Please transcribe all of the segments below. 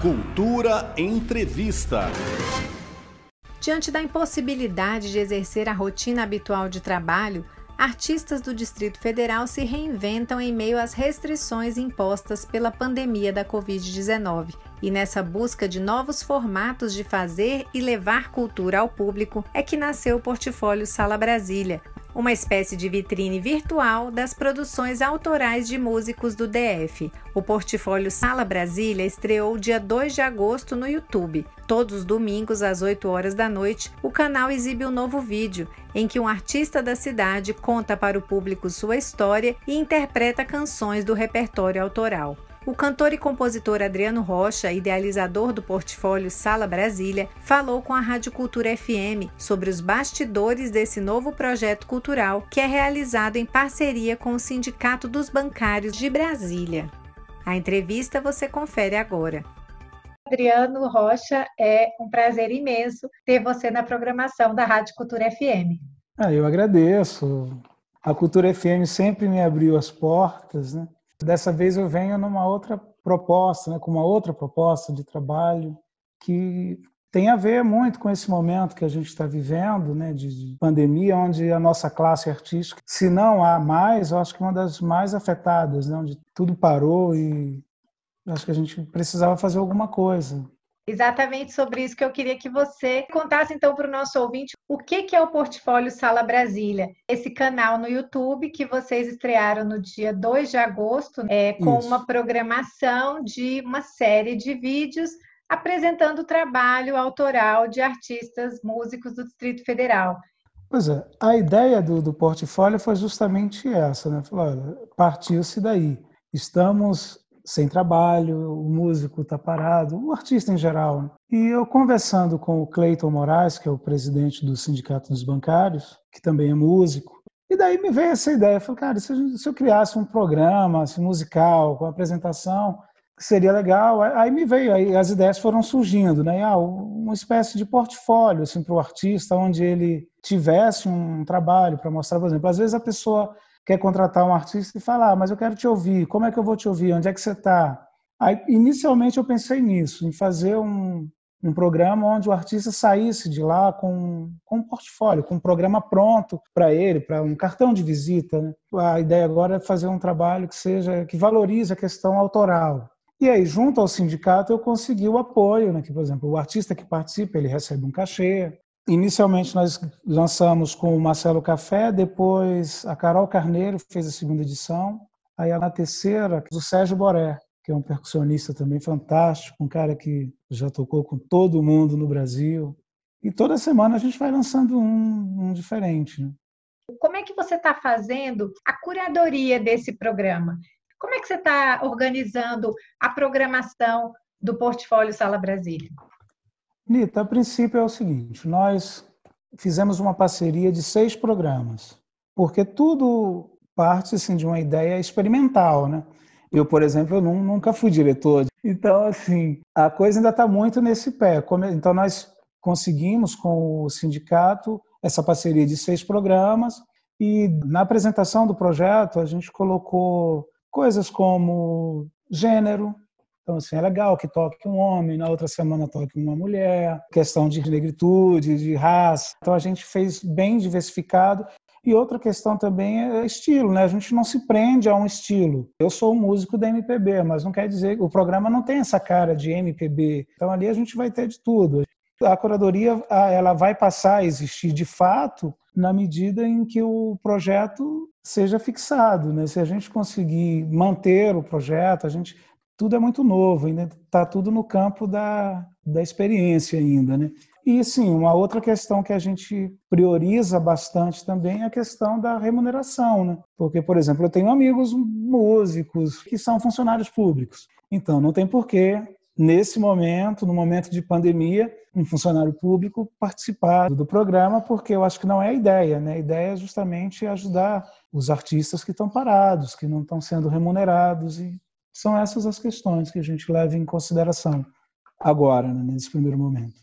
Cultura Entrevista. Diante da impossibilidade de exercer a rotina habitual de trabalho, artistas do Distrito Federal se reinventam em meio às restrições impostas pela pandemia da Covid-19. E nessa busca de novos formatos de fazer e levar cultura ao público é que nasceu o portfólio Sala Brasília, uma espécie de vitrine virtual das produções autorais de músicos do DF. O portfólio Sala Brasília estreou dia 2 de agosto no YouTube. Todos os domingos, às 8 horas da noite, o canal exibe um novo vídeo, em que um artista da cidade conta para o público sua história e interpreta canções do repertório autoral. O cantor e compositor Adriano Rocha, idealizador do portfólio Sala Brasília, falou com a Rádio Cultura FM sobre os bastidores desse novo projeto cultural que é realizado em parceria com o Sindicato dos Bancários de Brasília. A entrevista você confere agora. Adriano Rocha, é um prazer imenso ter você na programação da Rádio Cultura FM. Ah, eu agradeço. A Cultura FM sempre me abriu as portas, né? Dessa vez eu venho numa outra proposta, né, com uma outra proposta de trabalho que tem a ver muito com esse momento que a gente está vivendo, né, de pandemia, onde a nossa classe artística, se não há mais, eu acho que é uma das mais afetadas, né, onde tudo parou e acho que a gente precisava fazer alguma coisa. Exatamente sobre isso que eu queria que você contasse então para o nosso ouvinte o que, que é o Portfólio Sala Brasília, esse canal no YouTube que vocês estrearam no dia 2 de agosto, é, com isso. uma programação de uma série de vídeos apresentando o trabalho autoral de artistas músicos do Distrito Federal. Pois é, a ideia do, do portfólio foi justamente essa, né? partiu-se daí. Estamos sem trabalho, o músico está parado, o artista em geral. Né? E eu conversando com o Cleiton Moraes, que é o presidente do Sindicato dos Bancários, que também é músico, e daí me veio essa ideia, eu falei, cara, se eu, se eu criasse um programa assim, musical, com apresentação, seria legal. Aí me veio, aí as ideias foram surgindo, né? Ah, uma espécie de portfólio assim, para o artista, onde ele tivesse um trabalho para mostrar, por exemplo, às vezes a pessoa quer contratar um artista e falar, ah, mas eu quero te ouvir, como é que eu vou te ouvir, onde é que você está? Inicialmente eu pensei nisso, em fazer um, um programa onde o artista saísse de lá com, com um portfólio, com um programa pronto para ele, para um cartão de visita. Né? A ideia agora é fazer um trabalho que seja que valorize a questão autoral. E aí, junto ao sindicato, eu consegui o apoio, né? que, por exemplo, o artista que participa, ele recebe um cachê, Inicialmente nós lançamos com o Marcelo Café, depois a Carol Carneiro fez a segunda edição, aí na terceira o Sérgio Boré, que é um percussionista também fantástico, um cara que já tocou com todo mundo no Brasil. E toda semana a gente vai lançando um, um diferente. Né? Como é que você está fazendo a curadoria desse programa? Como é que você está organizando a programação do portfólio Sala Brasília? Nita, a princípio é o seguinte: nós fizemos uma parceria de seis programas, porque tudo parte assim, de uma ideia experimental, né? Eu, por exemplo, eu nunca fui diretor, então assim a coisa ainda está muito nesse pé. Então nós conseguimos com o sindicato essa parceria de seis programas e na apresentação do projeto a gente colocou coisas como gênero, então, assim, é legal que toque um homem, na outra semana toque uma mulher, questão de negritude, de raça. Então, a gente fez bem diversificado. E outra questão também é estilo, né? A gente não se prende a um estilo. Eu sou um músico da MPB, mas não quer dizer o programa não tem essa cara de MPB. Então ali a gente vai ter de tudo. A curadoria ela vai passar a existir de fato na medida em que o projeto seja fixado, né? Se a gente conseguir manter o projeto, a gente tudo é muito novo, ainda está tudo no campo da, da experiência ainda, né? E sim, uma outra questão que a gente prioriza bastante também é a questão da remuneração, né? Porque, por exemplo, eu tenho amigos músicos que são funcionários públicos. Então, não tem porquê, nesse momento, no momento de pandemia, um funcionário público participar do programa, porque eu acho que não é a ideia, né? A ideia é justamente ajudar os artistas que estão parados, que não estão sendo remunerados e são essas as questões que a gente leva em consideração agora, né, nesse primeiro momento.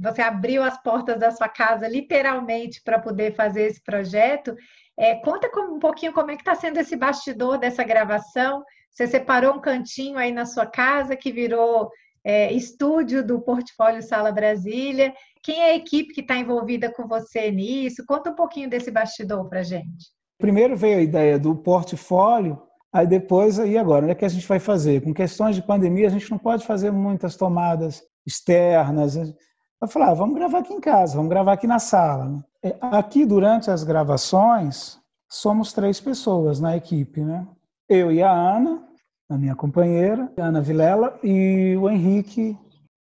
Você abriu as portas da sua casa literalmente para poder fazer esse projeto. É, conta um pouquinho como é que está sendo esse bastidor dessa gravação. Você separou um cantinho aí na sua casa que virou é, estúdio do Portfólio Sala Brasília. Quem é a equipe que está envolvida com você nisso? Conta um pouquinho desse bastidor para gente. Primeiro veio a ideia do portfólio, aí depois, e agora? O que, é que a gente vai fazer? Com questões de pandemia, a gente não pode fazer muitas tomadas externas. Eu falei, ah, vamos gravar aqui em casa, vamos gravar aqui na sala. Né? É, aqui, durante as gravações, somos três pessoas na equipe, né? Eu e a Ana, a minha companheira, a Ana Vilela, e o Henrique,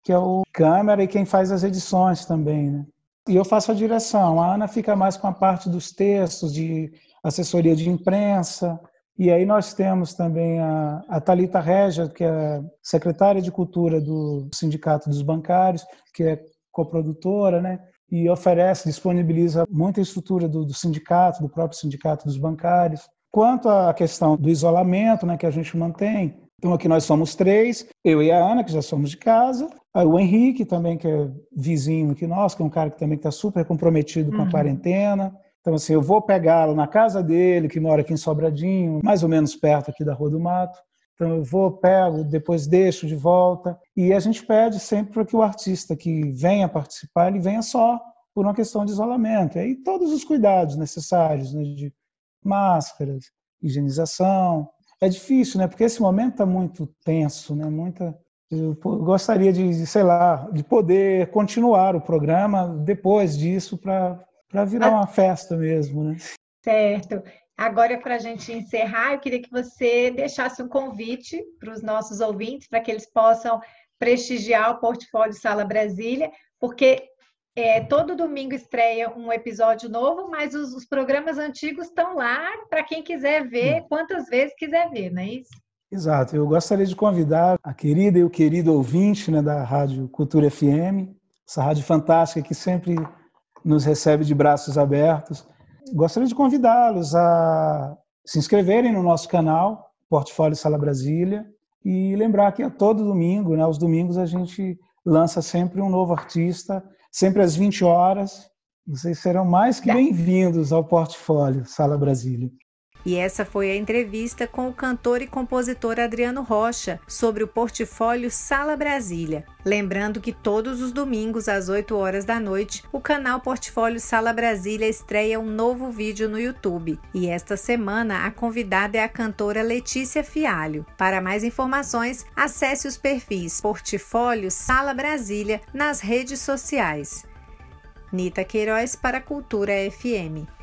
que é o câmera e quem faz as edições também, né? E eu faço a direção. A Ana fica mais com a parte dos textos, de assessoria de imprensa. E aí nós temos também a, a Talita Regia, que é secretária de Cultura do Sindicato dos Bancários, que é coprodutora, né? E oferece, disponibiliza muita estrutura do, do sindicato, do próprio sindicato dos bancários. Quanto à questão do isolamento, né, que a gente mantém, então aqui nós somos três, eu e a Ana, que já somos de casa, o Henrique também, que é vizinho aqui nosso, que é um cara que também está super comprometido com a uhum. quarentena. Então, assim, eu vou pegá-lo na casa dele, que mora aqui em Sobradinho, mais ou menos perto aqui da Rua do Mato. Então, eu vou, pego, depois deixo de volta. E a gente pede sempre para que o artista que venha participar, ele venha só por uma questão de isolamento. E aí, todos os cuidados necessários, né, de máscaras, higienização. É difícil, né? Porque esse momento está muito tenso, né? Muita eu gostaria de, sei lá, de poder continuar o programa depois disso para para virar ah. uma festa mesmo, né? Certo. Agora, para a gente encerrar, eu queria que você deixasse um convite para os nossos ouvintes, para que eles possam prestigiar o Portfólio Sala Brasília, porque é, todo domingo estreia um episódio novo, mas os, os programas antigos estão lá para quem quiser ver, quantas vezes quiser ver, não é isso? Exato. Eu gostaria de convidar a querida e o querido ouvinte né, da Rádio Cultura FM, essa rádio fantástica que sempre nos recebe de braços abertos. Gostaria de convidá-los a se inscreverem no nosso canal, Portfólio Sala Brasília, e lembrar que a todo domingo, né, aos domingos, a gente lança sempre um novo artista, sempre às 20 horas. Vocês serão mais que bem-vindos ao Portfólio Sala Brasília. E essa foi a entrevista com o cantor e compositor Adriano Rocha sobre o portfólio Sala Brasília. Lembrando que todos os domingos às 8 horas da noite, o canal Portfólio Sala Brasília estreia um novo vídeo no YouTube. E esta semana a convidada é a cantora Letícia Fialho. Para mais informações, acesse os perfis Portfólio Sala Brasília nas redes sociais. Nita Queiroz para Cultura FM.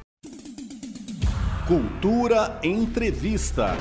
Cultura Entrevista.